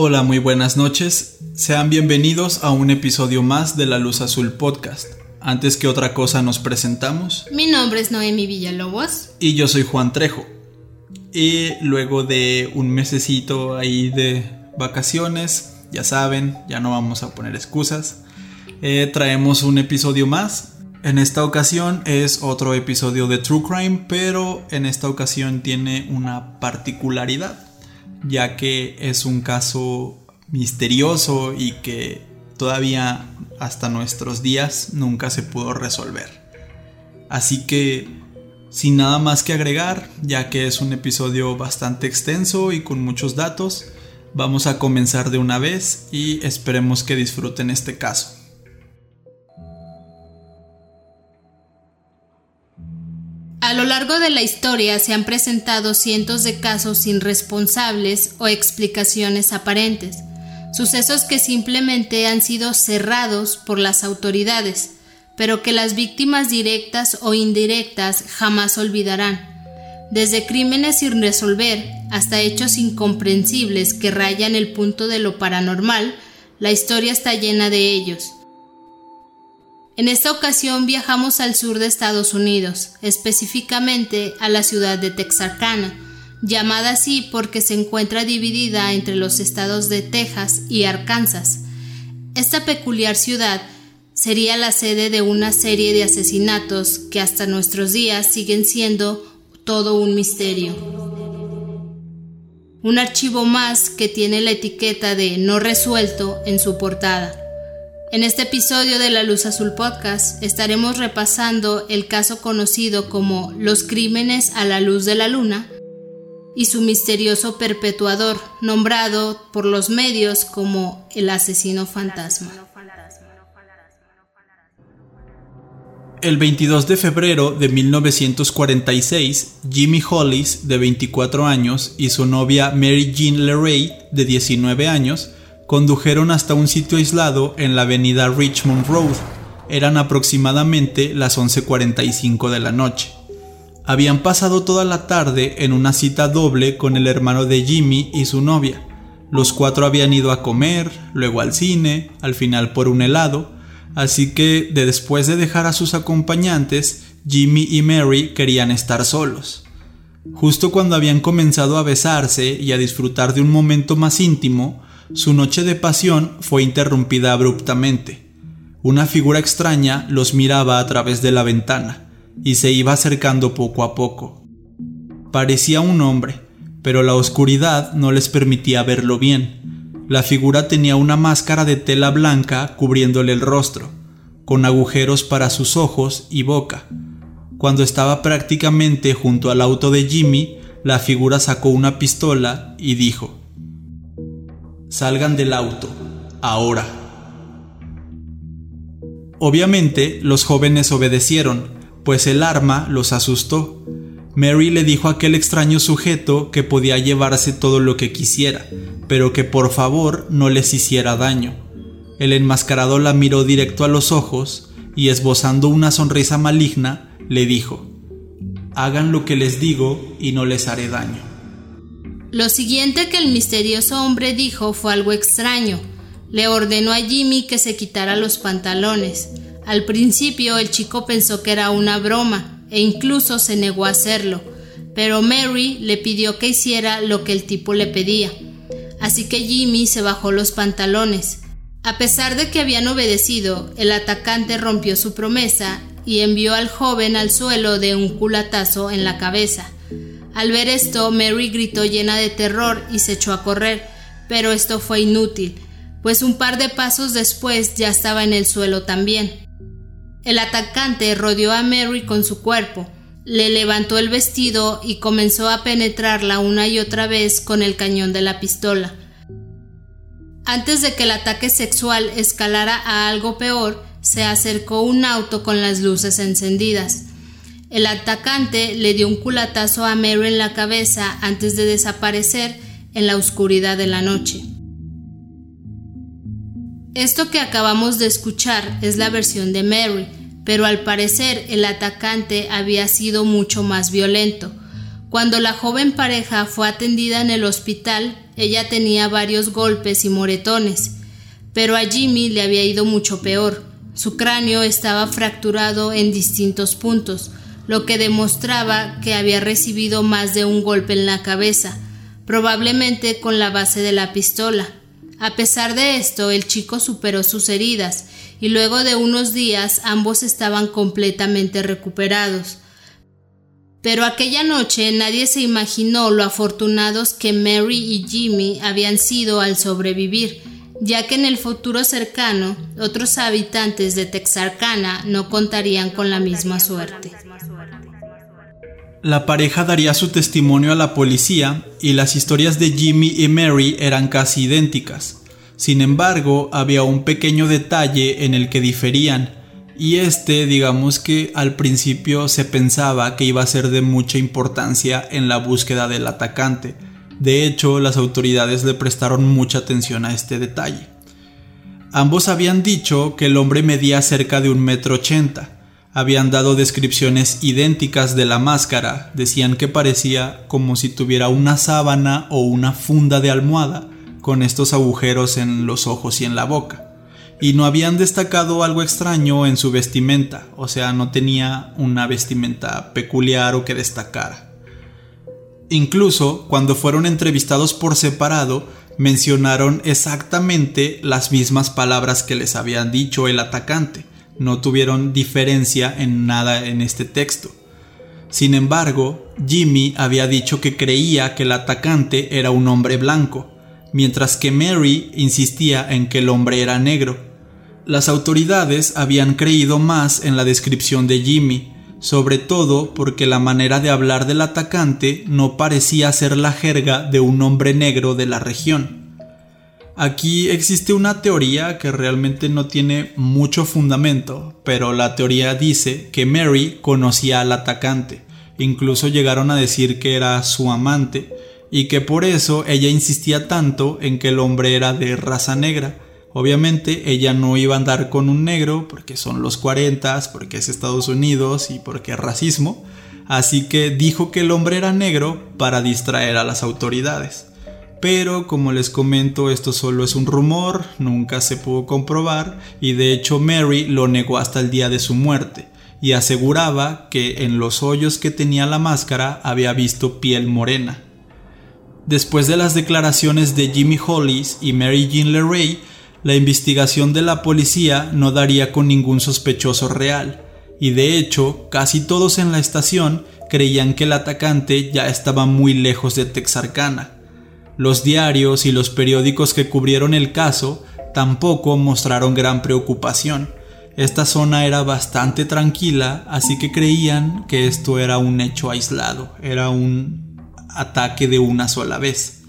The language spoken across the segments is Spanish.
Hola, muy buenas noches. Sean bienvenidos a un episodio más de La Luz Azul Podcast. Antes que otra cosa nos presentamos. Mi nombre es Noemi Villalobos. Y yo soy Juan Trejo. Y luego de un mesecito ahí de vacaciones, ya saben, ya no vamos a poner excusas, eh, traemos un episodio más. En esta ocasión es otro episodio de True Crime, pero en esta ocasión tiene una particularidad ya que es un caso misterioso y que todavía hasta nuestros días nunca se pudo resolver. Así que, sin nada más que agregar, ya que es un episodio bastante extenso y con muchos datos, vamos a comenzar de una vez y esperemos que disfruten este caso. A lo largo de la historia se han presentado cientos de casos sin responsables o explicaciones aparentes, sucesos que simplemente han sido cerrados por las autoridades, pero que las víctimas directas o indirectas jamás olvidarán. Desde crímenes sin resolver hasta hechos incomprensibles que rayan el punto de lo paranormal, la historia está llena de ellos. En esta ocasión viajamos al sur de Estados Unidos, específicamente a la ciudad de Texarkana, llamada así porque se encuentra dividida entre los estados de Texas y Arkansas. Esta peculiar ciudad sería la sede de una serie de asesinatos que hasta nuestros días siguen siendo todo un misterio. Un archivo más que tiene la etiqueta de no resuelto en su portada. En este episodio de La Luz Azul Podcast estaremos repasando el caso conocido como Los Crímenes a la Luz de la Luna y su misterioso perpetuador, nombrado por los medios como el asesino fantasma. El 22 de febrero de 1946, Jimmy Hollis, de 24 años, y su novia Mary Jean LeRae, de 19 años, condujeron hasta un sitio aislado en la avenida Richmond Road. Eran aproximadamente las 11.45 de la noche. Habían pasado toda la tarde en una cita doble con el hermano de Jimmy y su novia. Los cuatro habían ido a comer, luego al cine, al final por un helado, así que de después de dejar a sus acompañantes, Jimmy y Mary querían estar solos. Justo cuando habían comenzado a besarse y a disfrutar de un momento más íntimo, su noche de pasión fue interrumpida abruptamente. Una figura extraña los miraba a través de la ventana y se iba acercando poco a poco. Parecía un hombre, pero la oscuridad no les permitía verlo bien. La figura tenía una máscara de tela blanca cubriéndole el rostro, con agujeros para sus ojos y boca. Cuando estaba prácticamente junto al auto de Jimmy, la figura sacó una pistola y dijo, Salgan del auto, ahora. Obviamente, los jóvenes obedecieron, pues el arma los asustó. Mary le dijo a aquel extraño sujeto que podía llevarse todo lo que quisiera, pero que por favor no les hiciera daño. El enmascarado la miró directo a los ojos y esbozando una sonrisa maligna, le dijo, Hagan lo que les digo y no les haré daño. Lo siguiente que el misterioso hombre dijo fue algo extraño. Le ordenó a Jimmy que se quitara los pantalones. Al principio el chico pensó que era una broma e incluso se negó a hacerlo, pero Mary le pidió que hiciera lo que el tipo le pedía. Así que Jimmy se bajó los pantalones. A pesar de que habían obedecido, el atacante rompió su promesa y envió al joven al suelo de un culatazo en la cabeza. Al ver esto, Mary gritó llena de terror y se echó a correr, pero esto fue inútil, pues un par de pasos después ya estaba en el suelo también. El atacante rodeó a Mary con su cuerpo, le levantó el vestido y comenzó a penetrarla una y otra vez con el cañón de la pistola. Antes de que el ataque sexual escalara a algo peor, se acercó un auto con las luces encendidas. El atacante le dio un culatazo a Mary en la cabeza antes de desaparecer en la oscuridad de la noche. Esto que acabamos de escuchar es la versión de Mary, pero al parecer el atacante había sido mucho más violento. Cuando la joven pareja fue atendida en el hospital, ella tenía varios golpes y moretones, pero a Jimmy le había ido mucho peor. Su cráneo estaba fracturado en distintos puntos, lo que demostraba que había recibido más de un golpe en la cabeza, probablemente con la base de la pistola. A pesar de esto, el chico superó sus heridas y luego de unos días ambos estaban completamente recuperados. Pero aquella noche nadie se imaginó lo afortunados que Mary y Jimmy habían sido al sobrevivir, ya que en el futuro cercano otros habitantes de Texarkana no contarían con la misma suerte. La pareja daría su testimonio a la policía y las historias de Jimmy y Mary eran casi idénticas. Sin embargo, había un pequeño detalle en el que diferían, y este, digamos que al principio se pensaba que iba a ser de mucha importancia en la búsqueda del atacante. De hecho, las autoridades le prestaron mucha atención a este detalle. Ambos habían dicho que el hombre medía cerca de un metro ochenta, habían dado descripciones idénticas de la máscara, decían que parecía como si tuviera una sábana o una funda de almohada, con estos agujeros en los ojos y en la boca. Y no habían destacado algo extraño en su vestimenta, o sea, no tenía una vestimenta peculiar o que destacara. Incluso cuando fueron entrevistados por separado, mencionaron exactamente las mismas palabras que les habían dicho el atacante, no tuvieron diferencia en nada en este texto. Sin embargo, Jimmy había dicho que creía que el atacante era un hombre blanco, mientras que Mary insistía en que el hombre era negro. Las autoridades habían creído más en la descripción de Jimmy, sobre todo porque la manera de hablar del atacante no parecía ser la jerga de un hombre negro de la región. Aquí existe una teoría que realmente no tiene mucho fundamento, pero la teoría dice que Mary conocía al atacante, incluso llegaron a decir que era su amante, y que por eso ella insistía tanto en que el hombre era de raza negra. Obviamente ella no iba a andar con un negro porque son los 40, porque es Estados Unidos y porque es racismo, así que dijo que el hombre era negro para distraer a las autoridades. Pero como les comento, esto solo es un rumor, nunca se pudo comprobar y de hecho Mary lo negó hasta el día de su muerte y aseguraba que en los hoyos que tenía la máscara había visto piel morena. Después de las declaraciones de Jimmy Hollis y Mary Jean LeRae, la investigación de la policía no daría con ningún sospechoso real, y de hecho casi todos en la estación creían que el atacante ya estaba muy lejos de Texarkana los diarios y los periódicos que cubrieron el caso tampoco mostraron gran preocupación. Esta zona era bastante tranquila, así que creían que esto era un hecho aislado, era un ataque de una sola vez.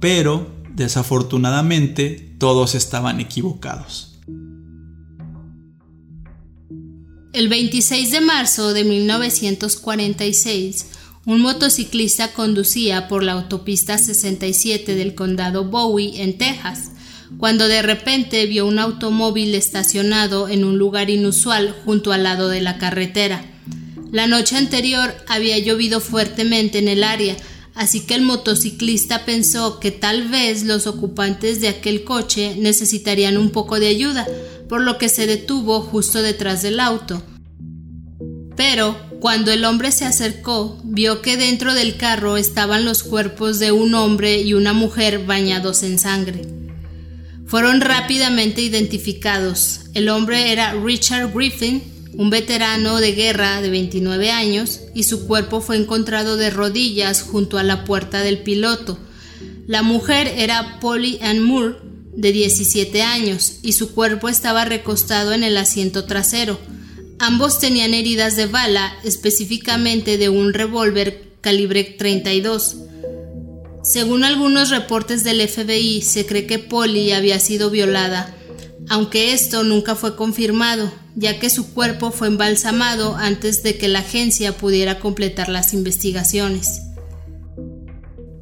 Pero, desafortunadamente, todos estaban equivocados. El 26 de marzo de 1946, un motociclista conducía por la autopista 67 del condado Bowie, en Texas, cuando de repente vio un automóvil estacionado en un lugar inusual junto al lado de la carretera. La noche anterior había llovido fuertemente en el área, así que el motociclista pensó que tal vez los ocupantes de aquel coche necesitarían un poco de ayuda, por lo que se detuvo justo detrás del auto. Pero cuando el hombre se acercó, vio que dentro del carro estaban los cuerpos de un hombre y una mujer bañados en sangre. Fueron rápidamente identificados. El hombre era Richard Griffin, un veterano de guerra de 29 años, y su cuerpo fue encontrado de rodillas junto a la puerta del piloto. La mujer era Polly Ann Moore, de 17 años, y su cuerpo estaba recostado en el asiento trasero. Ambos tenían heridas de bala, específicamente de un revólver calibre 32. Según algunos reportes del FBI, se cree que Polly había sido violada, aunque esto nunca fue confirmado, ya que su cuerpo fue embalsamado antes de que la agencia pudiera completar las investigaciones.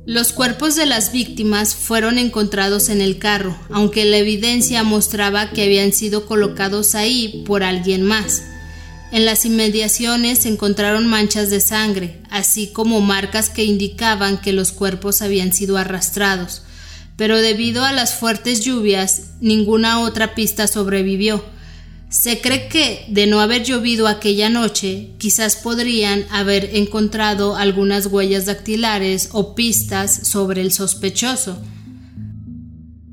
Los cuerpos de las víctimas fueron encontrados en el carro, aunque la evidencia mostraba que habían sido colocados ahí por alguien más. En las inmediaciones se encontraron manchas de sangre, así como marcas que indicaban que los cuerpos habían sido arrastrados, pero debido a las fuertes lluvias, ninguna otra pista sobrevivió. Se cree que, de no haber llovido aquella noche, quizás podrían haber encontrado algunas huellas dactilares o pistas sobre el sospechoso.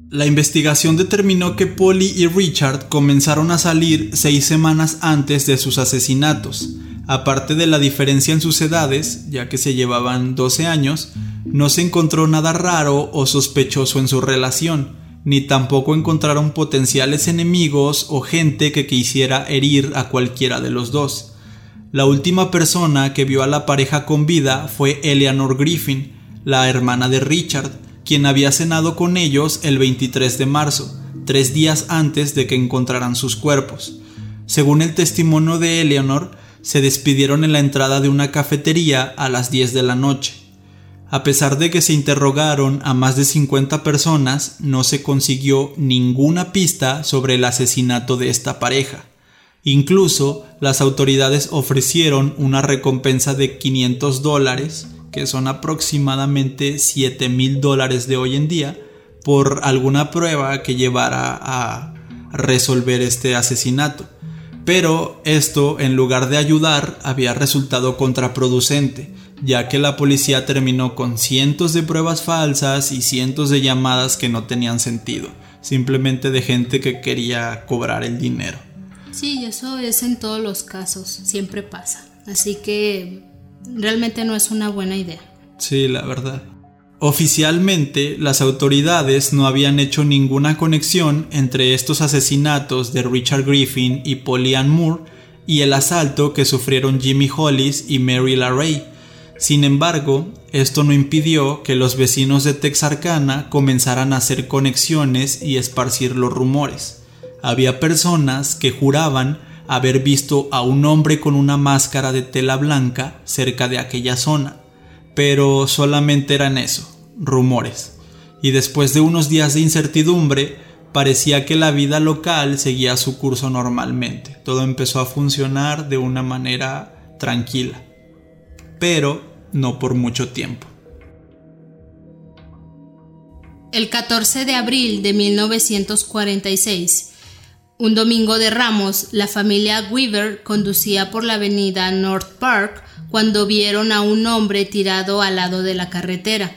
La investigación determinó que Polly y Richard comenzaron a salir seis semanas antes de sus asesinatos. Aparte de la diferencia en sus edades, ya que se llevaban 12 años, no se encontró nada raro o sospechoso en su relación, ni tampoco encontraron potenciales enemigos o gente que quisiera herir a cualquiera de los dos. La última persona que vio a la pareja con vida fue Eleanor Griffin, la hermana de Richard, quien había cenado con ellos el 23 de marzo, tres días antes de que encontraran sus cuerpos. Según el testimonio de Eleanor, se despidieron en la entrada de una cafetería a las 10 de la noche. A pesar de que se interrogaron a más de 50 personas, no se consiguió ninguna pista sobre el asesinato de esta pareja. Incluso las autoridades ofrecieron una recompensa de 500 dólares que son aproximadamente 7 mil dólares de hoy en día, por alguna prueba que llevara a resolver este asesinato. Pero esto, en lugar de ayudar, había resultado contraproducente, ya que la policía terminó con cientos de pruebas falsas y cientos de llamadas que no tenían sentido, simplemente de gente que quería cobrar el dinero. Sí, eso es en todos los casos, siempre pasa. Así que realmente no es una buena idea. Sí, la verdad. Oficialmente, las autoridades no habían hecho ninguna conexión entre estos asesinatos de Richard Griffin y Polly Ann Moore y el asalto que sufrieron Jimmy Hollis y Mary LaRay. Sin embargo, esto no impidió que los vecinos de Texarkana comenzaran a hacer conexiones y esparcir los rumores. Había personas que juraban haber visto a un hombre con una máscara de tela blanca cerca de aquella zona, pero solamente eran eso, rumores. Y después de unos días de incertidumbre, parecía que la vida local seguía su curso normalmente. Todo empezó a funcionar de una manera tranquila, pero no por mucho tiempo. El 14 de abril de 1946, un domingo de Ramos, la familia Weaver conducía por la avenida North Park cuando vieron a un hombre tirado al lado de la carretera.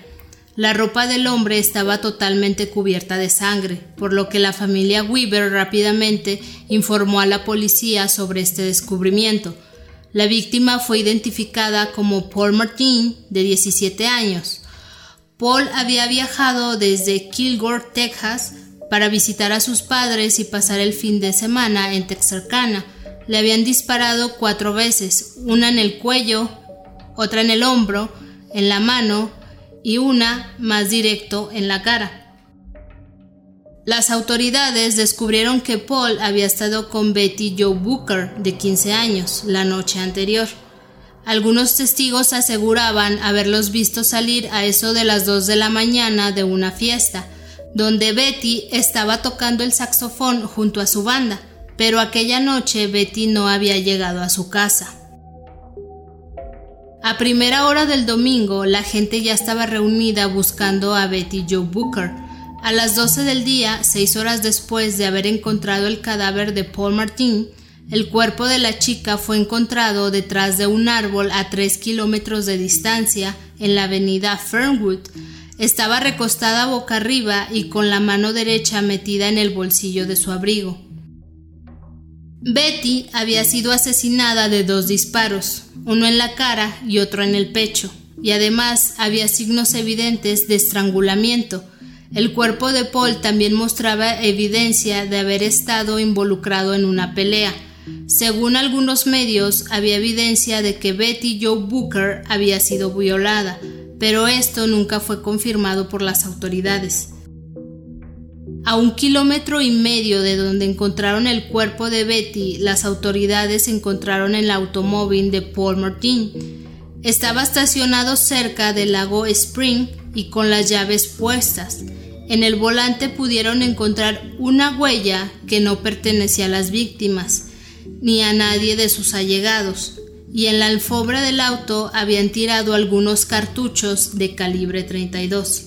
La ropa del hombre estaba totalmente cubierta de sangre, por lo que la familia Weaver rápidamente informó a la policía sobre este descubrimiento. La víctima fue identificada como Paul Martin, de 17 años. Paul había viajado desde Kilgore, Texas, para visitar a sus padres y pasar el fin de semana en Texarkana. Le habían disparado cuatro veces, una en el cuello, otra en el hombro, en la mano y una más directo en la cara. Las autoridades descubrieron que Paul había estado con Betty Joe Booker, de 15 años, la noche anterior. Algunos testigos aseguraban haberlos visto salir a eso de las 2 de la mañana de una fiesta, donde Betty estaba tocando el saxofón junto a su banda, pero aquella noche Betty no había llegado a su casa. A primera hora del domingo, la gente ya estaba reunida buscando a Betty Joe Booker. A las 12 del día, seis horas después de haber encontrado el cadáver de Paul Martin, el cuerpo de la chica fue encontrado detrás de un árbol a tres kilómetros de distancia en la avenida Fernwood, estaba recostada boca arriba y con la mano derecha metida en el bolsillo de su abrigo. Betty había sido asesinada de dos disparos, uno en la cara y otro en el pecho, y además había signos evidentes de estrangulamiento. El cuerpo de Paul también mostraba evidencia de haber estado involucrado en una pelea. Según algunos medios, había evidencia de que Betty Joe Booker había sido violada, pero esto nunca fue confirmado por las autoridades. A un kilómetro y medio de donde encontraron el cuerpo de Betty, las autoridades encontraron el automóvil de Paul Martin. Estaba estacionado cerca del lago Spring y con las llaves puestas. En el volante pudieron encontrar una huella que no pertenecía a las víctimas. ni a nadie de sus allegados, y en la alfombra del auto habían tirado algunos cartuchos de calibre 32.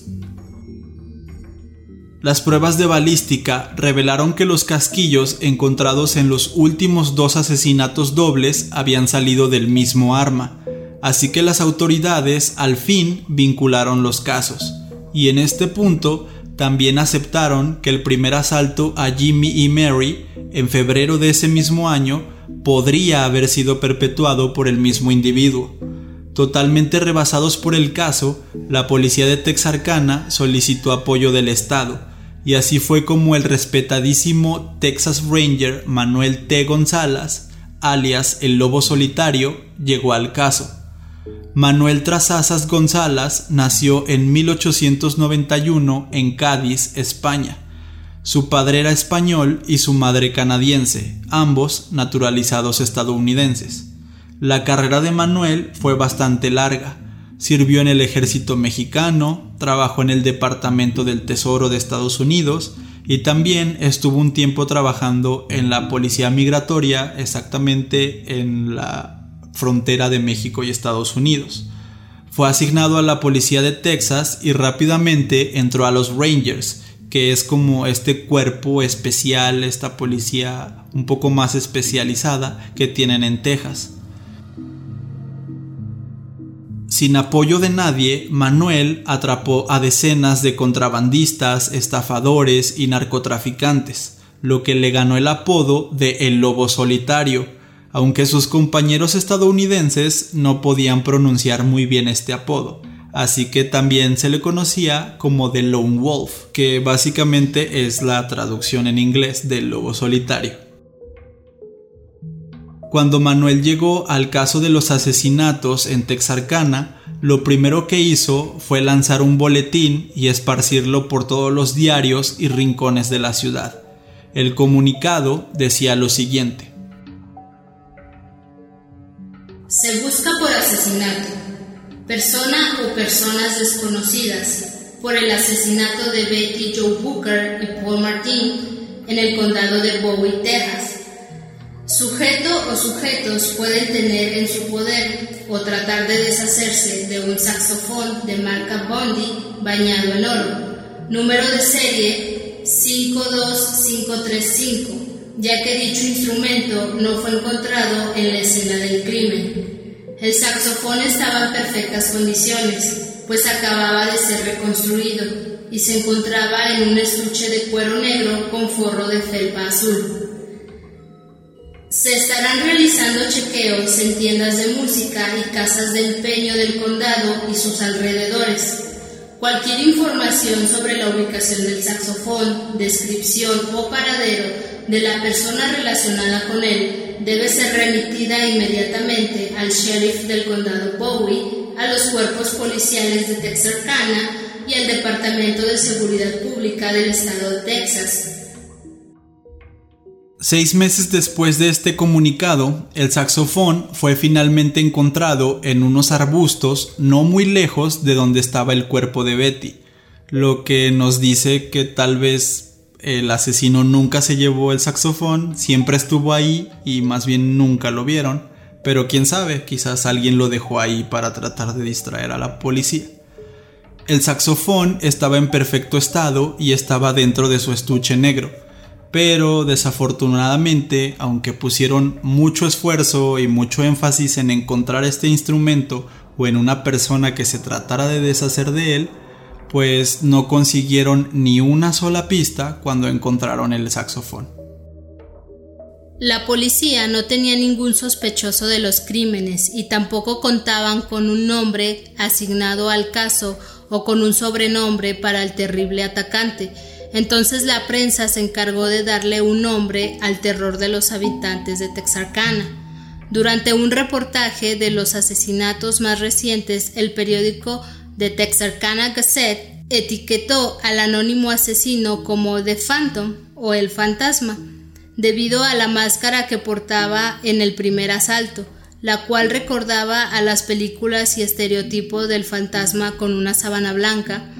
Las pruebas de balística revelaron que los casquillos encontrados en los últimos dos asesinatos dobles habían salido del mismo arma, así que las autoridades al fin vincularon los casos, y en este punto también aceptaron que el primer asalto a Jimmy y Mary en febrero de ese mismo año podría haber sido perpetuado por el mismo individuo. Totalmente rebasados por el caso, la policía de Texarkana solicitó apoyo del Estado, y así fue como el respetadísimo Texas Ranger Manuel T. González, alias el Lobo Solitario, llegó al caso. Manuel Trazazas González nació en 1891 en Cádiz, España. Su padre era español y su madre canadiense, ambos naturalizados estadounidenses. La carrera de Manuel fue bastante larga, Sirvió en el ejército mexicano, trabajó en el Departamento del Tesoro de Estados Unidos y también estuvo un tiempo trabajando en la Policía Migratoria, exactamente en la frontera de México y Estados Unidos. Fue asignado a la Policía de Texas y rápidamente entró a los Rangers, que es como este cuerpo especial, esta policía un poco más especializada que tienen en Texas. Sin apoyo de nadie, Manuel atrapó a decenas de contrabandistas, estafadores y narcotraficantes, lo que le ganó el apodo de El Lobo Solitario, aunque sus compañeros estadounidenses no podían pronunciar muy bien este apodo, así que también se le conocía como The Lone Wolf, que básicamente es la traducción en inglés del Lobo Solitario. Cuando Manuel llegó al caso de los asesinatos en Texarkana, lo primero que hizo fue lanzar un boletín y esparcirlo por todos los diarios y rincones de la ciudad. El comunicado decía lo siguiente. Se busca por asesinato, persona o personas desconocidas, por el asesinato de Betty Joe Booker y Paul Martin en el condado de Bowie, Texas. Sujeto o sujetos pueden tener en su poder o tratar de deshacerse de un saxofón de marca Bondi bañado en oro, número de serie 52535, ya que dicho instrumento no fue encontrado en la escena del crimen. El saxofón estaba en perfectas condiciones, pues acababa de ser reconstruido y se encontraba en un estuche de cuero negro con forro de felpa azul. Se estarán realizando chequeos en tiendas de música y casas de empeño del condado y sus alrededores. Cualquier información sobre la ubicación del saxofón, descripción o paradero de la persona relacionada con él debe ser remitida inmediatamente al sheriff del condado Bowie, a los cuerpos policiales de Texarkana y al Departamento de Seguridad Pública del Estado de Texas Seis meses después de este comunicado, el saxofón fue finalmente encontrado en unos arbustos no muy lejos de donde estaba el cuerpo de Betty, lo que nos dice que tal vez el asesino nunca se llevó el saxofón, siempre estuvo ahí y más bien nunca lo vieron, pero quién sabe, quizás alguien lo dejó ahí para tratar de distraer a la policía. El saxofón estaba en perfecto estado y estaba dentro de su estuche negro pero desafortunadamente, aunque pusieron mucho esfuerzo y mucho énfasis en encontrar este instrumento o en una persona que se tratara de deshacer de él, pues no consiguieron ni una sola pista cuando encontraron el saxofón. La policía no tenía ningún sospechoso de los crímenes y tampoco contaban con un nombre asignado al caso o con un sobrenombre para el terrible atacante, entonces la prensa se encargó de darle un nombre al terror de los habitantes de Texarkana. Durante un reportaje de los asesinatos más recientes, el periódico The Texarkana Gazette etiquetó al anónimo asesino como The Phantom o el fantasma, debido a la máscara que portaba en el primer asalto, la cual recordaba a las películas y estereotipos del fantasma con una sábana blanca,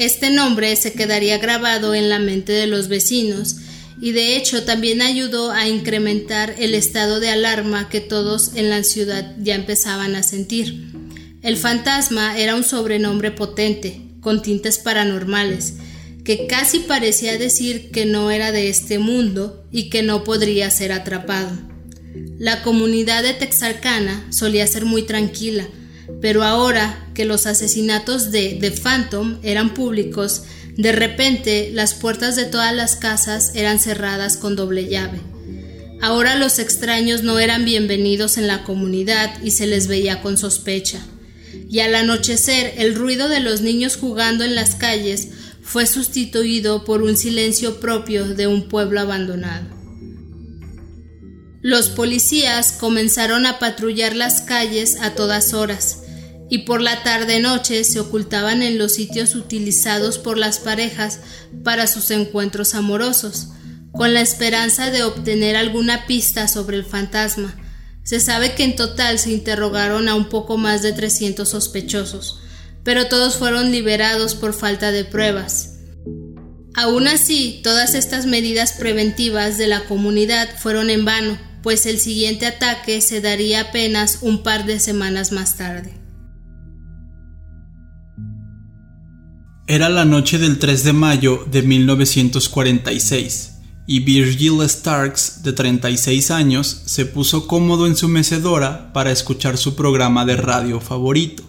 este nombre se quedaría grabado en la mente de los vecinos y de hecho también ayudó a incrementar el estado de alarma que todos en la ciudad ya empezaban a sentir. El fantasma era un sobrenombre potente, con tintes paranormales, que casi parecía decir que no era de este mundo y que no podría ser atrapado. La comunidad de Texarkana solía ser muy tranquila, pero ahora que los asesinatos de The Phantom eran públicos, de repente las puertas de todas las casas eran cerradas con doble llave. Ahora los extraños no eran bienvenidos en la comunidad y se les veía con sospecha. Y al anochecer el ruido de los niños jugando en las calles fue sustituido por un silencio propio de un pueblo abandonado. Los policías comenzaron a patrullar las calles a todas horas, y por la tarde-noche se ocultaban en los sitios utilizados por las parejas para sus encuentros amorosos, con la esperanza de obtener alguna pista sobre el fantasma. Se sabe que en total se interrogaron a un poco más de 300 sospechosos, pero todos fueron liberados por falta de pruebas. Aún así, todas estas medidas preventivas de la comunidad fueron en vano, pues el siguiente ataque se daría apenas un par de semanas más tarde. Era la noche del 3 de mayo de 1946 y Virgil Starks, de 36 años, se puso cómodo en su mecedora para escuchar su programa de radio favorito.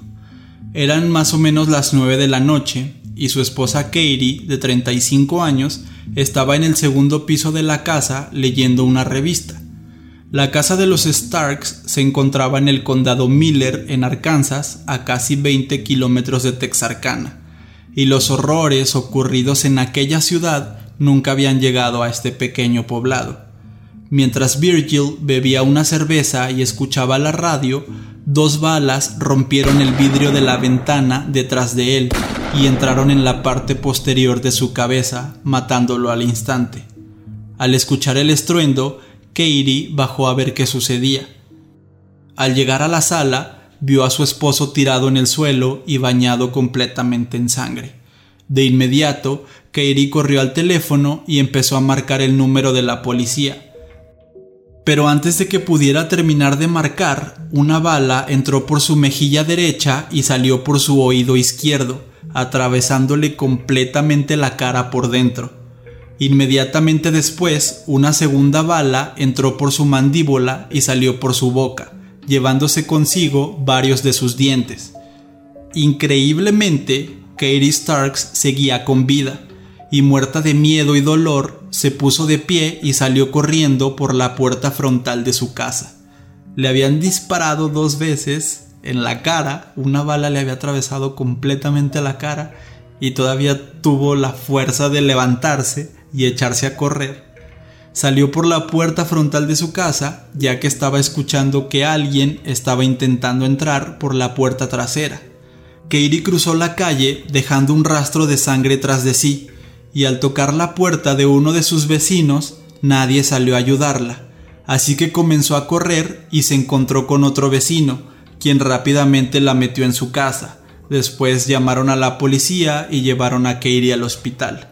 Eran más o menos las 9 de la noche y su esposa Katie, de 35 años, estaba en el segundo piso de la casa leyendo una revista. La casa de los Starks se encontraba en el condado Miller, en Arkansas, a casi 20 kilómetros de Texarkana y los horrores ocurridos en aquella ciudad nunca habían llegado a este pequeño poblado. Mientras Virgil bebía una cerveza y escuchaba la radio, dos balas rompieron el vidrio de la ventana detrás de él y entraron en la parte posterior de su cabeza, matándolo al instante. Al escuchar el estruendo, Katie bajó a ver qué sucedía. Al llegar a la sala, vio a su esposo tirado en el suelo y bañado completamente en sangre. De inmediato, Kairi corrió al teléfono y empezó a marcar el número de la policía. Pero antes de que pudiera terminar de marcar, una bala entró por su mejilla derecha y salió por su oído izquierdo, atravesándole completamente la cara por dentro. Inmediatamente después, una segunda bala entró por su mandíbula y salió por su boca llevándose consigo varios de sus dientes. Increíblemente, Katie Starks seguía con vida, y muerta de miedo y dolor, se puso de pie y salió corriendo por la puerta frontal de su casa. Le habían disparado dos veces en la cara, una bala le había atravesado completamente la cara y todavía tuvo la fuerza de levantarse y echarse a correr Salió por la puerta frontal de su casa, ya que estaba escuchando que alguien estaba intentando entrar por la puerta trasera. Katie cruzó la calle dejando un rastro de sangre tras de sí, y al tocar la puerta de uno de sus vecinos, nadie salió a ayudarla. Así que comenzó a correr y se encontró con otro vecino, quien rápidamente la metió en su casa. Después llamaron a la policía y llevaron a Katie al hospital.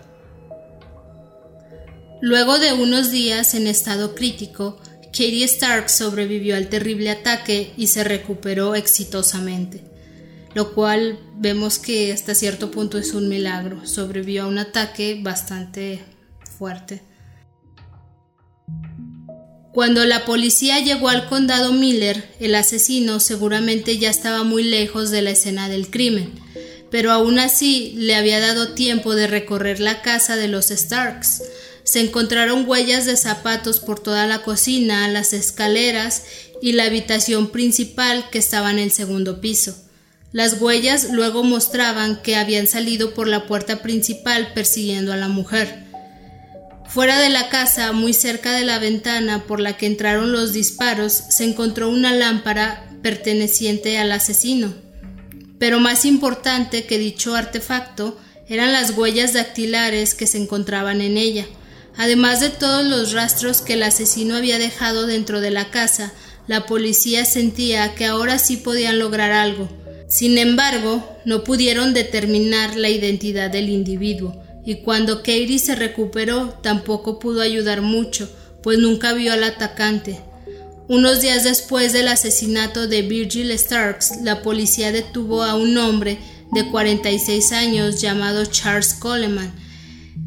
Luego de unos días en estado crítico, Katie Stark sobrevivió al terrible ataque y se recuperó exitosamente, lo cual vemos que hasta cierto punto es un milagro. Sobrevivió a un ataque bastante fuerte. Cuando la policía llegó al condado Miller, el asesino seguramente ya estaba muy lejos de la escena del crimen, pero aún así le había dado tiempo de recorrer la casa de los Starks, se encontraron huellas de zapatos por toda la cocina, las escaleras y la habitación principal que estaba en el segundo piso. Las huellas luego mostraban que habían salido por la puerta principal persiguiendo a la mujer. Fuera de la casa, muy cerca de la ventana por la que entraron los disparos, se encontró una lámpara perteneciente al asesino. Pero más importante que dicho artefacto eran las huellas dactilares que se encontraban en ella. Además de todos los rastros que el asesino había dejado dentro de la casa, la policía sentía que ahora sí podían lograr algo. Sin embargo, no pudieron determinar la identidad del individuo, y cuando Katie se recuperó tampoco pudo ayudar mucho, pues nunca vio al atacante. Unos días después del asesinato de Virgil Starks, la policía detuvo a un hombre de 46 años llamado Charles Coleman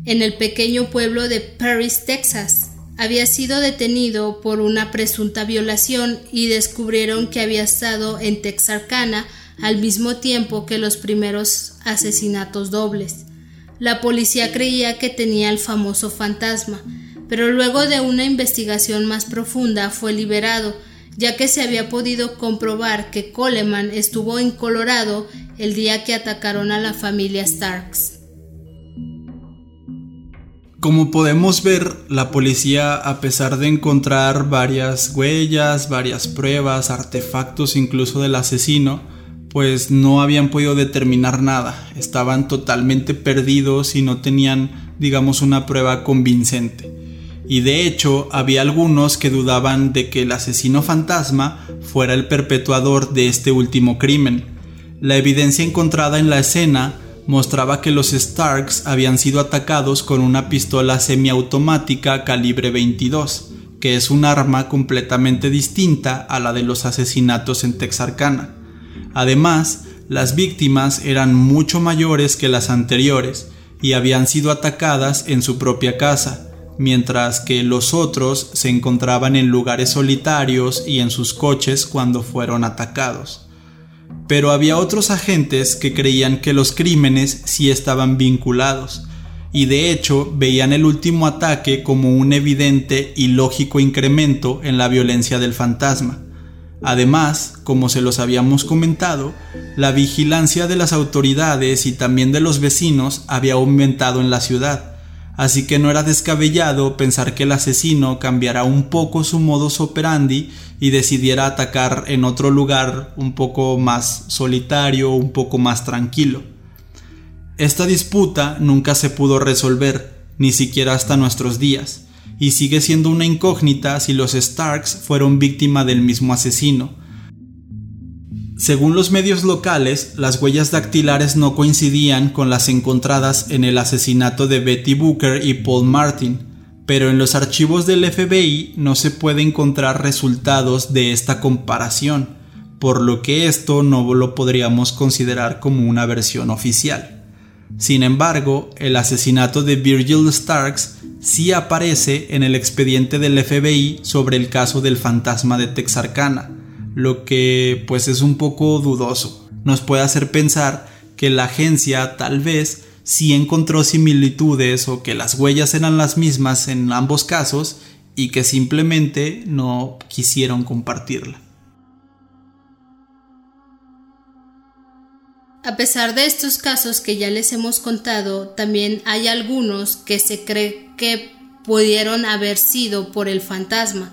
en el pequeño pueblo de Paris, Texas. Había sido detenido por una presunta violación y descubrieron que había estado en Texarkana al mismo tiempo que los primeros asesinatos dobles. La policía creía que tenía el famoso fantasma, pero luego de una investigación más profunda fue liberado, ya que se había podido comprobar que Coleman estuvo en Colorado el día que atacaron a la familia Starks. Como podemos ver, la policía, a pesar de encontrar varias huellas, varias pruebas, artefactos incluso del asesino, pues no habían podido determinar nada, estaban totalmente perdidos y no tenían, digamos, una prueba convincente y de hecho había algunos que dudaban de que el asesino fantasma fuera el perpetuador de este último crimen. La evidencia encontrada en la escena mostraba que los Starks habían sido atacados con una pistola semiautomática calibre 22, que es un arma completamente distinta a la de los asesinatos en Texarkana. Además, las víctimas eran mucho mayores que las anteriores y habían sido atacadas en su propia casa, mientras que los otros se encontraban en lugares solitarios y en sus coches cuando fueron atacados. Pero había otros agentes que creían que los crímenes sí estaban vinculados, y de hecho veían el último ataque como un evidente y lógico incremento en la violencia del fantasma. Además, como se los habíamos comentado, la vigilancia de las autoridades y también de los vecinos había aumentado en la ciudad, así que no era descabellado pensar que el asesino cambiara un poco su modus operandi y decidiera atacar en otro lugar un poco más solitario, un poco más tranquilo. Esta disputa nunca se pudo resolver, ni siquiera hasta nuestros días, y sigue siendo una incógnita si los Starks fueron víctima del mismo asesino, según los medios locales, las huellas dactilares no coincidían con las encontradas en el asesinato de Betty Booker y Paul Martin, pero en los archivos del FBI no se puede encontrar resultados de esta comparación, por lo que esto no lo podríamos considerar como una versión oficial. Sin embargo, el asesinato de Virgil Starks sí aparece en el expediente del FBI sobre el caso del fantasma de Texarkana, lo que pues es un poco dudoso. Nos puede hacer pensar que la agencia tal vez sí encontró similitudes o que las huellas eran las mismas en ambos casos y que simplemente no quisieron compartirla. A pesar de estos casos que ya les hemos contado, también hay algunos que se cree que pudieron haber sido por el fantasma,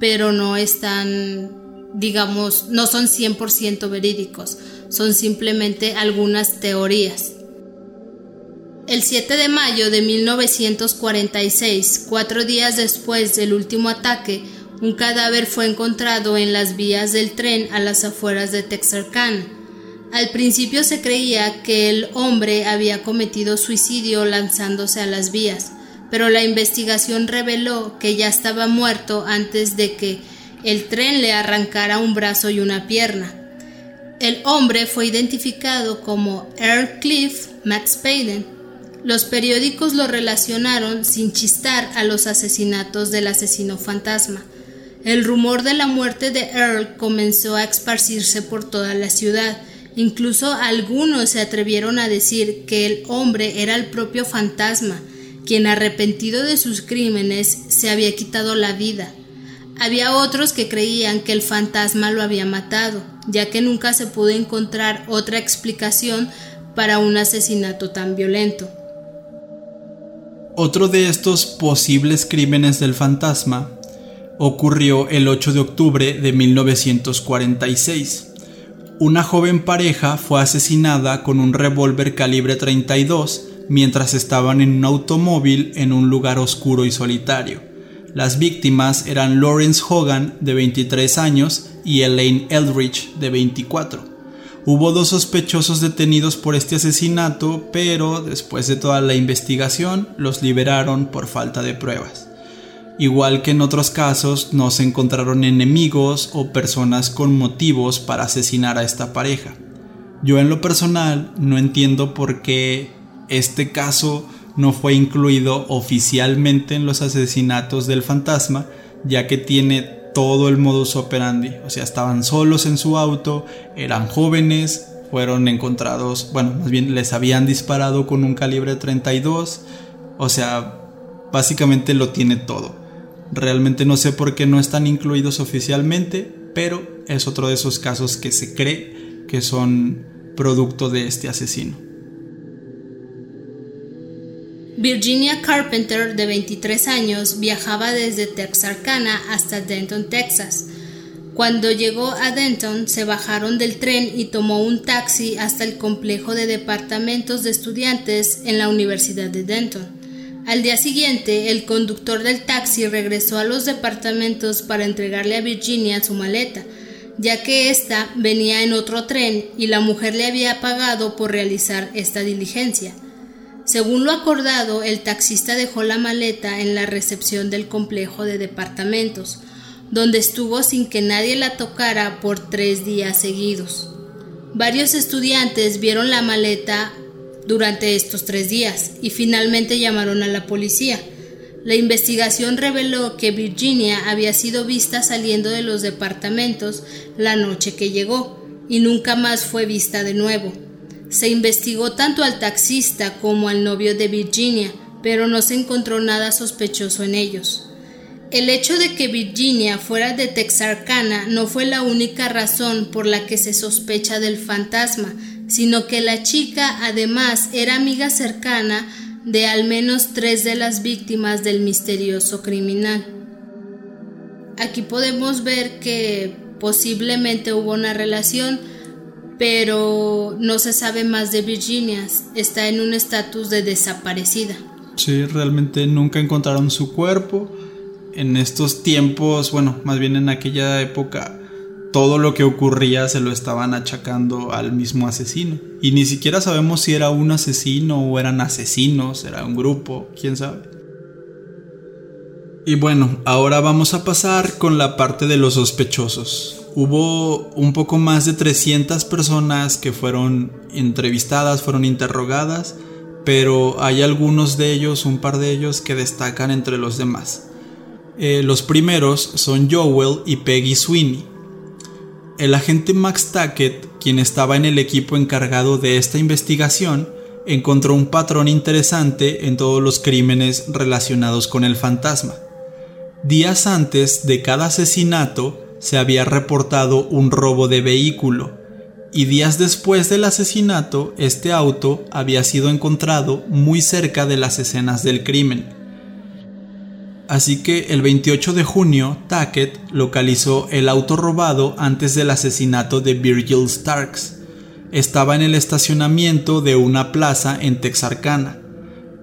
pero no están digamos, no son 100% verídicos, son simplemente algunas teorías. El 7 de mayo de 1946, cuatro días después del último ataque, un cadáver fue encontrado en las vías del tren a las afueras de Texarkana. Al principio se creía que el hombre había cometido suicidio lanzándose a las vías, pero la investigación reveló que ya estaba muerto antes de que el tren le arrancara un brazo y una pierna. El hombre fue identificado como Earl Cliff Max Payden. Los periódicos lo relacionaron sin chistar a los asesinatos del asesino fantasma. El rumor de la muerte de Earl comenzó a esparcirse por toda la ciudad. Incluso algunos se atrevieron a decir que el hombre era el propio fantasma, quien arrepentido de sus crímenes se había quitado la vida. Había otros que creían que el fantasma lo había matado, ya que nunca se pudo encontrar otra explicación para un asesinato tan violento. Otro de estos posibles crímenes del fantasma ocurrió el 8 de octubre de 1946. Una joven pareja fue asesinada con un revólver calibre 32 mientras estaban en un automóvil en un lugar oscuro y solitario. Las víctimas eran Lawrence Hogan, de 23 años, y Elaine Eldridge, de 24. Hubo dos sospechosos detenidos por este asesinato, pero después de toda la investigación los liberaron por falta de pruebas. Igual que en otros casos, no se encontraron enemigos o personas con motivos para asesinar a esta pareja. Yo en lo personal no entiendo por qué este caso no fue incluido oficialmente en los asesinatos del fantasma, ya que tiene todo el modus operandi. O sea, estaban solos en su auto, eran jóvenes, fueron encontrados, bueno, más bien les habían disparado con un calibre 32. O sea, básicamente lo tiene todo. Realmente no sé por qué no están incluidos oficialmente, pero es otro de esos casos que se cree que son producto de este asesino. Virginia Carpenter, de 23 años, viajaba desde Texarkana hasta Denton, Texas. Cuando llegó a Denton, se bajaron del tren y tomó un taxi hasta el complejo de departamentos de estudiantes en la Universidad de Denton. Al día siguiente, el conductor del taxi regresó a los departamentos para entregarle a Virginia su maleta, ya que ésta venía en otro tren y la mujer le había pagado por realizar esta diligencia. Según lo acordado, el taxista dejó la maleta en la recepción del complejo de departamentos, donde estuvo sin que nadie la tocara por tres días seguidos. Varios estudiantes vieron la maleta durante estos tres días y finalmente llamaron a la policía. La investigación reveló que Virginia había sido vista saliendo de los departamentos la noche que llegó y nunca más fue vista de nuevo. Se investigó tanto al taxista como al novio de Virginia, pero no se encontró nada sospechoso en ellos. El hecho de que Virginia fuera de Texarkana no fue la única razón por la que se sospecha del fantasma, sino que la chica además era amiga cercana de al menos tres de las víctimas del misterioso criminal. Aquí podemos ver que posiblemente hubo una relación, pero no se sabe más de Virginia, está en un estatus de desaparecida. Sí, realmente nunca encontraron su cuerpo. En estos tiempos, bueno, más bien en aquella época, todo lo que ocurría se lo estaban achacando al mismo asesino. Y ni siquiera sabemos si era un asesino o eran asesinos, era un grupo, quién sabe. Y bueno, ahora vamos a pasar con la parte de los sospechosos hubo un poco más de 300 personas que fueron entrevistadas, fueron interrogadas, pero hay algunos de ellos, un par de ellos, que destacan entre los demás. Eh, los primeros son Joel y Peggy Sweeney. El agente Max Tackett, quien estaba en el equipo encargado de esta investigación, encontró un patrón interesante en todos los crímenes relacionados con el fantasma. Días antes de cada asesinato, se había reportado un robo de vehículo y días después del asesinato este auto había sido encontrado muy cerca de las escenas del crimen. Así que el 28 de junio, Tackett localizó el auto robado antes del asesinato de Virgil Starks. Estaba en el estacionamiento de una plaza en Texarkana.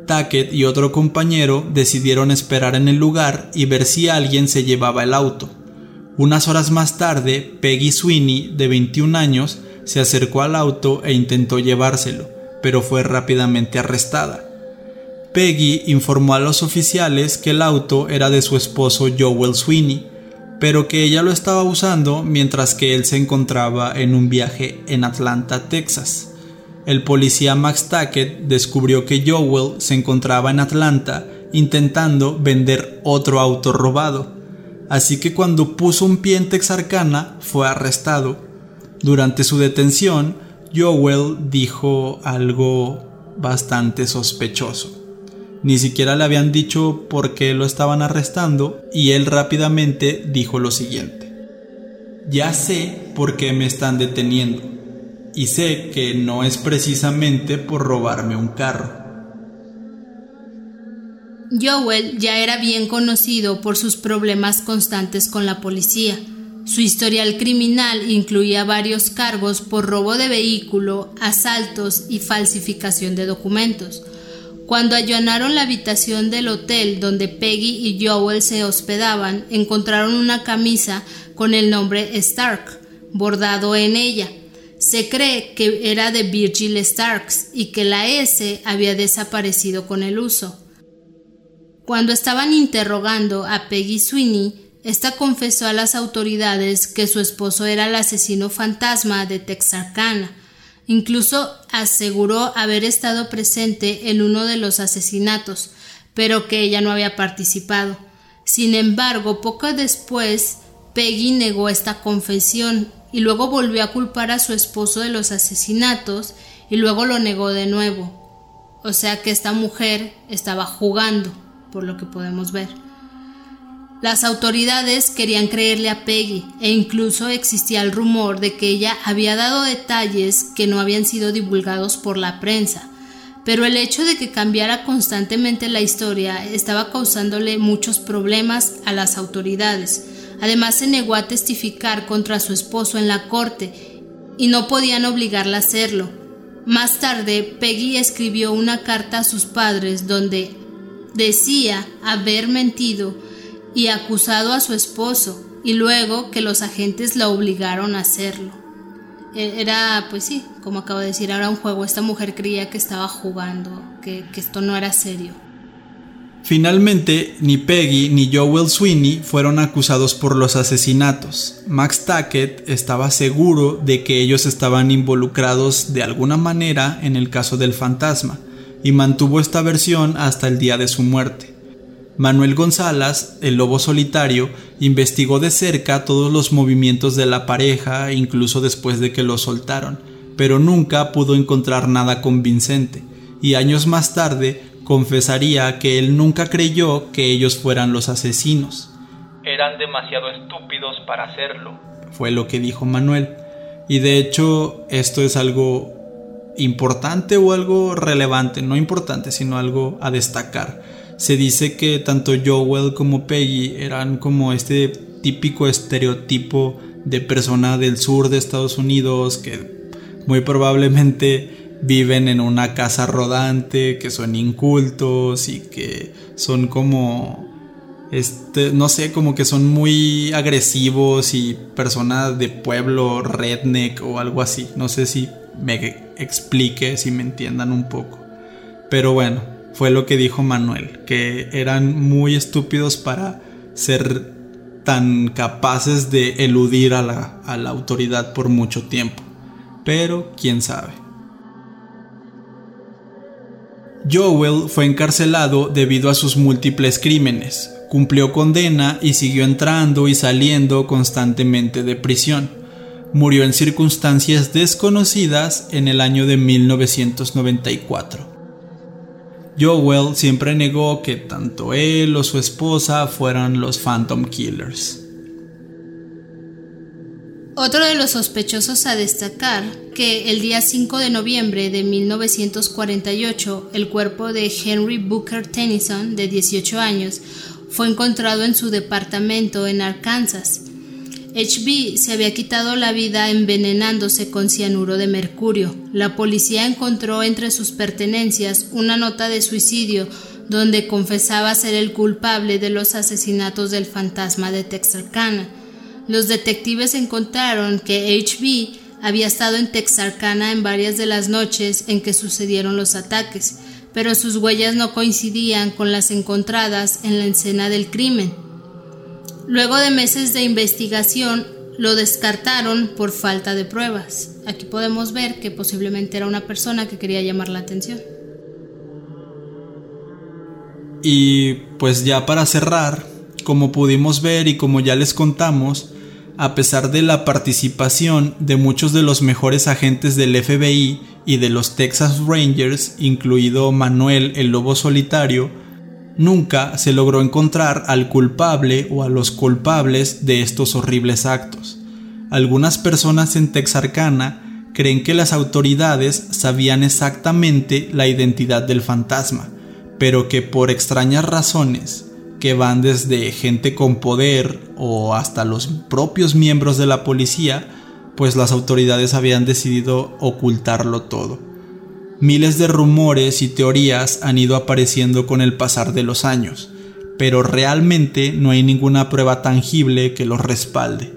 Tackett y otro compañero decidieron esperar en el lugar y ver si alguien se llevaba el auto. Unas horas más tarde, Peggy Sweeney, de 21 años, se acercó al auto e intentó llevárselo, pero fue rápidamente arrestada. Peggy informó a los oficiales que el auto era de su esposo Joel Sweeney, pero que ella lo estaba usando mientras que él se encontraba en un viaje en Atlanta, Texas. El policía Max Tackett descubrió que Joel se encontraba en Atlanta intentando vender otro auto robado así que cuando puso un pie en Texarkana fue arrestado. Durante su detención, Joel dijo algo bastante sospechoso. Ni siquiera le habían dicho por qué lo estaban arrestando y él rápidamente dijo lo siguiente. Ya sé por qué me están deteniendo y sé que no es precisamente por robarme un carro. Joel ya era bien conocido por sus problemas constantes con la policía. Su historial criminal incluía varios cargos por robo de vehículo, asaltos y falsificación de documentos. Cuando allanaron la habitación del hotel donde Peggy y Joel se hospedaban, encontraron una camisa con el nombre Stark bordado en ella. Se cree que era de Virgil Starks y que la S había desaparecido con el uso. Cuando estaban interrogando a Peggy Sweeney, esta confesó a las autoridades que su esposo era el asesino fantasma de Texarkana. Incluso aseguró haber estado presente en uno de los asesinatos, pero que ella no había participado. Sin embargo, poco después, Peggy negó esta confesión y luego volvió a culpar a su esposo de los asesinatos y luego lo negó de nuevo. O sea que esta mujer estaba jugando, por lo que podemos ver. Las autoridades querían creerle a Peggy e incluso existía el rumor de que ella había dado detalles que no habían sido divulgados por la prensa, pero el hecho de que cambiara constantemente la historia estaba causándole muchos problemas a las autoridades. Además se negó a testificar contra su esposo en la corte y no podían obligarla a hacerlo. Más tarde, Peggy escribió una carta a sus padres donde decía haber mentido y acusado a su esposo, y luego que los agentes la obligaron a hacerlo. E, era, pues sí, como acabo de decir, era un juego. Esta mujer creía que estaba jugando, que, que esto no era serio. Finalmente, ni Peggy ni Joel Sweeney fueron acusados por los asesinatos. Max Tackett estaba seguro de que ellos estaban involucrados de alguna manera en el caso del fantasma, y mantuvo esta versión hasta el día de su muerte. Manuel González, el lobo solitario, investigó de cerca todos los movimientos de la pareja, incluso después de que lo soltaron, pero nunca pudo encontrar nada convincente, y años más tarde confesaría que él nunca creyó que ellos fueran los asesinos. Eran demasiado estúpidos para hacerlo, fue lo que dijo Manuel. Y de hecho, esto es algo importante o algo relevante, no importante, sino algo a destacar se dice que tanto Joel como Peggy eran como este típico estereotipo de persona del sur de Estados Unidos que muy probablemente viven en una casa rodante, que son incultos y que son como este, no sé, como que son muy agresivos y personas de pueblo redneck o algo así. No sé si me explique, si me entiendan un poco. Pero bueno, fue lo que dijo Manuel, que eran muy estúpidos para ser tan capaces de eludir a la, a la autoridad por mucho tiempo. Pero quién sabe. Joel fue encarcelado debido a sus múltiples crímenes, cumplió condena y siguió entrando y saliendo constantemente de prisión. Murió en circunstancias desconocidas en el año de 1994. Joel siempre negó que tanto él o su esposa fueran los Phantom Killers. Otro de los sospechosos a destacar que el día 5 de noviembre de 1948 el cuerpo de Henry Booker Tennyson, de 18 años, fue encontrado en su departamento en Arkansas. HB se había quitado la vida envenenándose con cianuro de mercurio. La policía encontró entre sus pertenencias una nota de suicidio donde confesaba ser el culpable de los asesinatos del fantasma de Texarkana. Los detectives encontraron que HB había estado en Texarkana en varias de las noches en que sucedieron los ataques, pero sus huellas no coincidían con las encontradas en la escena del crimen. Luego de meses de investigación, lo descartaron por falta de pruebas. Aquí podemos ver que posiblemente era una persona que quería llamar la atención. Y pues ya para cerrar, como pudimos ver y como ya les contamos, a pesar de la participación de muchos de los mejores agentes del FBI y de los Texas Rangers, incluido Manuel el Lobo Solitario, nunca se logró encontrar al culpable o a los culpables de estos horribles actos. Algunas personas en Texarkana creen que las autoridades sabían exactamente la identidad del fantasma, pero que por extrañas razones, que van desde gente con poder o hasta los propios miembros de la policía, pues las autoridades habían decidido ocultarlo todo. Miles de rumores y teorías han ido apareciendo con el pasar de los años, pero realmente no hay ninguna prueba tangible que los respalde.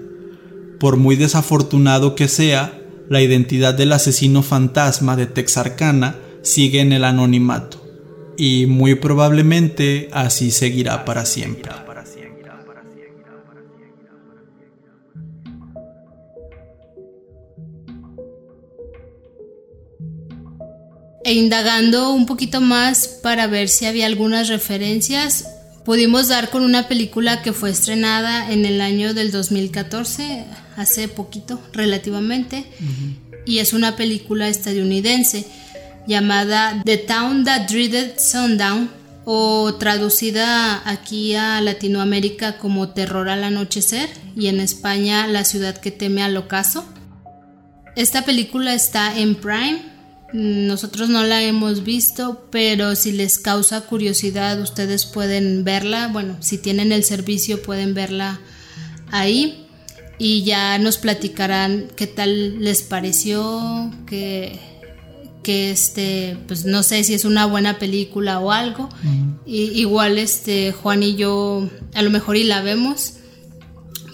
Por muy desafortunado que sea, la identidad del asesino fantasma de Texarkana sigue en el anonimato y muy probablemente así seguirá para siempre. E indagando un poquito más para ver si había algunas referencias, pudimos dar con una película que fue estrenada en el año del 2014, hace poquito relativamente, y es una película estadounidense llamada The Town That Dreaded Sundown o traducida aquí a Latinoamérica como Terror al Anochecer y en España La Ciudad que teme al ocaso. Esta película está en Prime, nosotros no la hemos visto, pero si les causa curiosidad ustedes pueden verla, bueno, si tienen el servicio pueden verla ahí y ya nos platicarán qué tal les pareció, que que este, pues no sé si es una buena película o algo. igual este Juan y yo a lo mejor y la vemos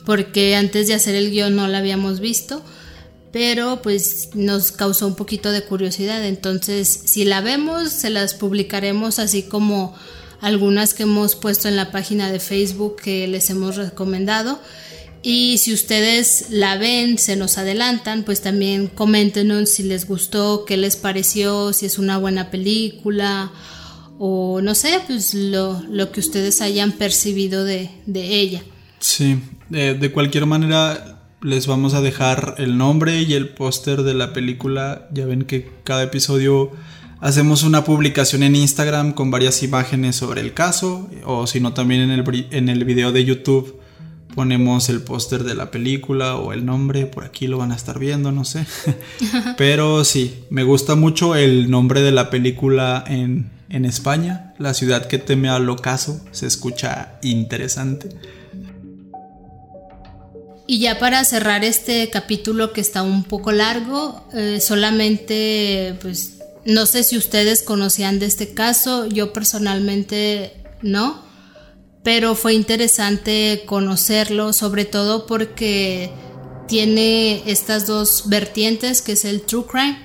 porque antes de hacer el guion no la habíamos visto, pero pues nos causó un poquito de curiosidad. Entonces, si la vemos, se las publicaremos así como algunas que hemos puesto en la página de Facebook que les hemos recomendado. Y si ustedes la ven, se nos adelantan, pues también coméntenos si les gustó, qué les pareció, si es una buena película o no sé, pues lo, que ustedes hayan percibido de, ella. Sí, de cualquier manera les vamos a dejar el nombre y el póster de la película. Ya ven que cada episodio hacemos una publicación en Instagram con varias imágenes sobre el caso o si no también en el, en el video de YouTube ponemos el póster de la película o el nombre, por aquí lo van a estar viendo, no sé. Pero sí, me gusta mucho el nombre de la película en, en España, La ciudad que teme al ocaso, se escucha interesante. Y ya para cerrar este capítulo que está un poco largo, eh, solamente pues no sé si ustedes conocían de este caso, yo personalmente no pero fue interesante conocerlo, sobre todo porque tiene estas dos vertientes, que es el true crime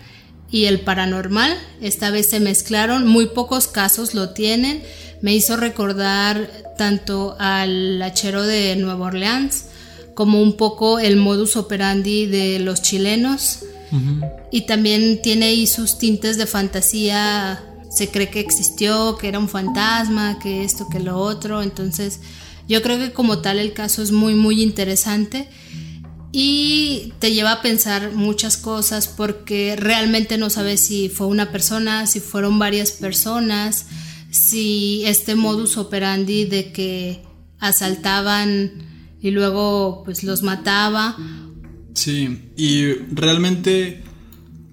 y el paranormal. Esta vez se mezclaron, muy pocos casos lo tienen. Me hizo recordar tanto al hachero de Nueva Orleans como un poco el modus operandi de los chilenos. Y también tiene ahí sus tintes de fantasía se cree que existió, que era un fantasma, que esto, que lo otro. Entonces, yo creo que como tal el caso es muy, muy interesante y te lleva a pensar muchas cosas porque realmente no sabes si fue una persona, si fueron varias personas, si este modus operandi de que asaltaban y luego pues los mataba. Sí, y realmente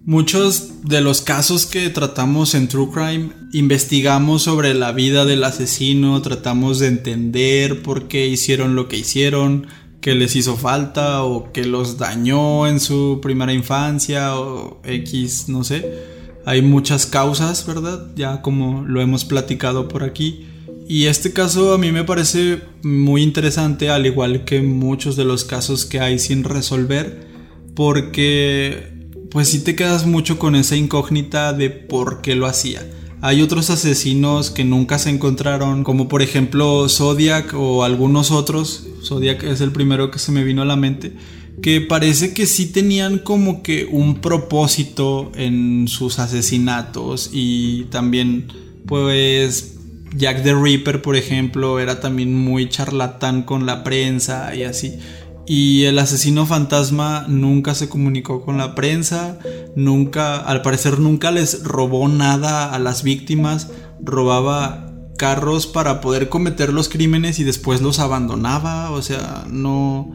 Muchos de los casos que tratamos en True Crime investigamos sobre la vida del asesino, tratamos de entender por qué hicieron lo que hicieron, qué les hizo falta o qué los dañó en su primera infancia o X, no sé. Hay muchas causas, ¿verdad? Ya como lo hemos platicado por aquí. Y este caso a mí me parece muy interesante, al igual que muchos de los casos que hay sin resolver, porque pues sí te quedas mucho con esa incógnita de por qué lo hacía. Hay otros asesinos que nunca se encontraron, como por ejemplo Zodiac o algunos otros. Zodiac es el primero que se me vino a la mente. Que parece que sí tenían como que un propósito en sus asesinatos. Y también, pues, Jack the Ripper, por ejemplo, era también muy charlatán con la prensa y así. Y el asesino fantasma nunca se comunicó con la prensa, nunca, al parecer nunca les robó nada a las víctimas, robaba carros para poder cometer los crímenes y después los abandonaba, o sea, no,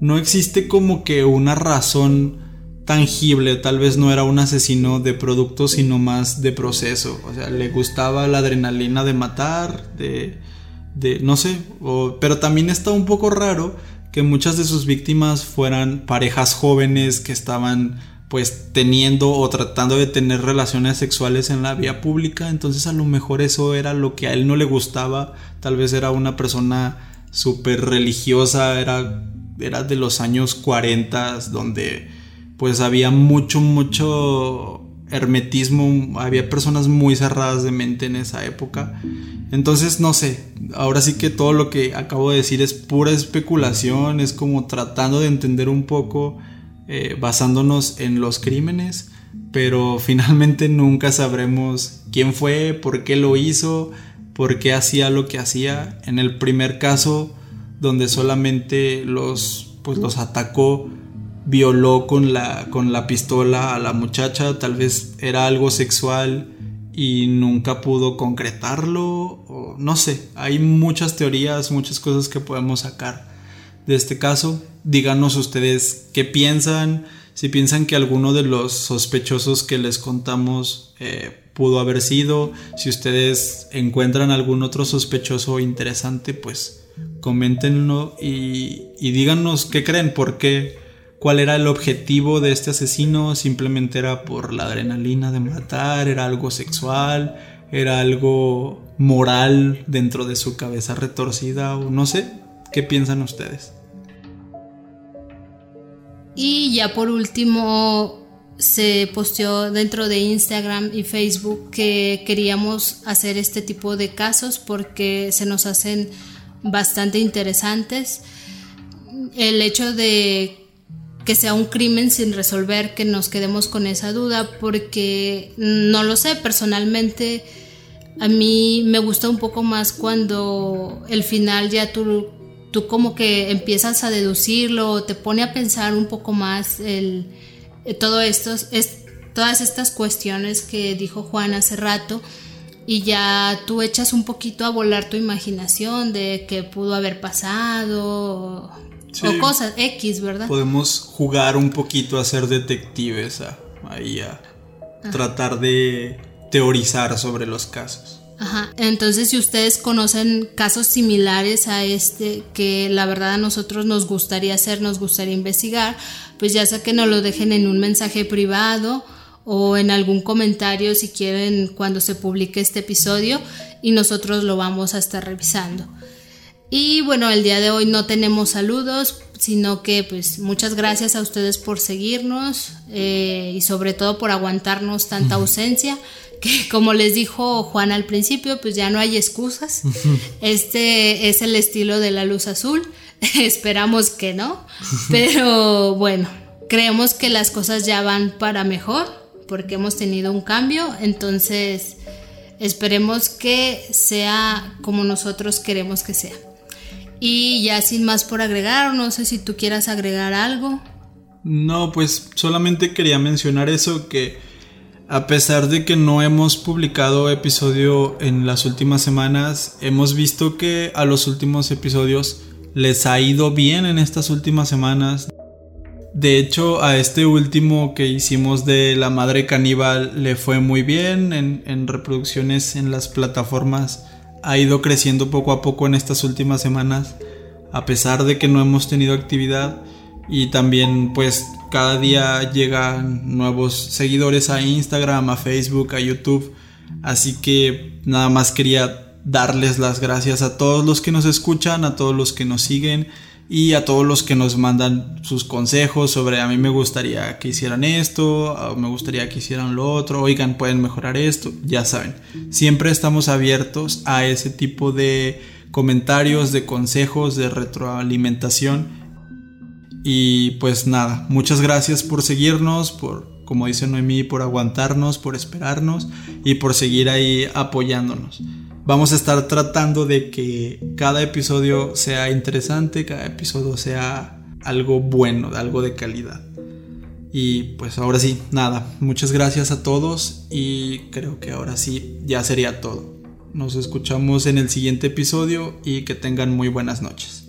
no existe como que una razón tangible, tal vez no era un asesino de producto, sino más de proceso, o sea, le gustaba la adrenalina de matar, de, de no sé, pero también está un poco raro que muchas de sus víctimas fueran parejas jóvenes que estaban pues teniendo o tratando de tener relaciones sexuales en la vía pública, entonces a lo mejor eso era lo que a él no le gustaba, tal vez era una persona súper religiosa, era, era de los años 40 donde pues había mucho, mucho hermetismo, había personas muy cerradas de mente en esa época. Entonces, no sé, ahora sí que todo lo que acabo de decir es pura especulación, es como tratando de entender un poco, eh, basándonos en los crímenes, pero finalmente nunca sabremos quién fue, por qué lo hizo, por qué hacía lo que hacía. En el primer caso, donde solamente los, pues, los atacó, violó con la, con la pistola a la muchacha, tal vez era algo sexual y nunca pudo concretarlo, o no sé, hay muchas teorías, muchas cosas que podemos sacar de este caso. Díganos ustedes qué piensan, si piensan que alguno de los sospechosos que les contamos eh, pudo haber sido, si ustedes encuentran algún otro sospechoso interesante, pues coméntenlo y, y díganos qué creen, por qué cuál era el objetivo de este asesino, simplemente era por la adrenalina de matar, era algo sexual, era algo moral dentro de su cabeza retorcida o no sé, ¿qué piensan ustedes? Y ya por último se posteó dentro de Instagram y Facebook que queríamos hacer este tipo de casos porque se nos hacen bastante interesantes. El hecho de que sea un crimen sin resolver, que nos quedemos con esa duda, porque no lo sé, personalmente a mí me gusta un poco más cuando el final ya tú, tú como que empiezas a deducirlo, te pone a pensar un poco más el, eh, todo esto, es, todas estas cuestiones que dijo Juan hace rato y ya tú echas un poquito a volar tu imaginación de qué pudo haber pasado o cosas X, ¿verdad? Podemos jugar un poquito a ser detectives, a, ahí a tratar de teorizar sobre los casos. Ajá, entonces si ustedes conocen casos similares a este que la verdad a nosotros nos gustaría hacer, nos gustaría investigar, pues ya sea que nos lo dejen en un mensaje privado o en algún comentario si quieren cuando se publique este episodio y nosotros lo vamos a estar revisando. Y bueno, el día de hoy no tenemos saludos, sino que pues muchas gracias a ustedes por seguirnos eh, y sobre todo por aguantarnos tanta ausencia, que como les dijo Juan al principio, pues ya no hay excusas. Este es el estilo de la luz azul, esperamos que no, pero bueno, creemos que las cosas ya van para mejor porque hemos tenido un cambio, entonces esperemos que sea como nosotros queremos que sea. Y ya sin más por agregar, no sé si tú quieras agregar algo. No, pues solamente quería mencionar eso que a pesar de que no hemos publicado episodio en las últimas semanas, hemos visto que a los últimos episodios les ha ido bien en estas últimas semanas. De hecho, a este último que hicimos de La Madre Caníbal le fue muy bien en, en reproducciones en las plataformas ha ido creciendo poco a poco en estas últimas semanas, a pesar de que no hemos tenido actividad y también pues cada día llegan nuevos seguidores a Instagram, a Facebook, a YouTube, así que nada más quería darles las gracias a todos los que nos escuchan, a todos los que nos siguen y a todos los que nos mandan sus consejos sobre a mí me gustaría que hicieran esto, o me gustaría que hicieran lo otro, oigan, pueden mejorar esto, ya saben, siempre estamos abiertos a ese tipo de comentarios, de consejos, de retroalimentación. Y pues nada, muchas gracias por seguirnos, por, como dice Noemí, por aguantarnos, por esperarnos y por seguir ahí apoyándonos vamos a estar tratando de que cada episodio sea interesante, cada episodio sea algo bueno, algo de calidad. Y pues ahora sí, nada, muchas gracias a todos y creo que ahora sí ya sería todo. Nos escuchamos en el siguiente episodio y que tengan muy buenas noches.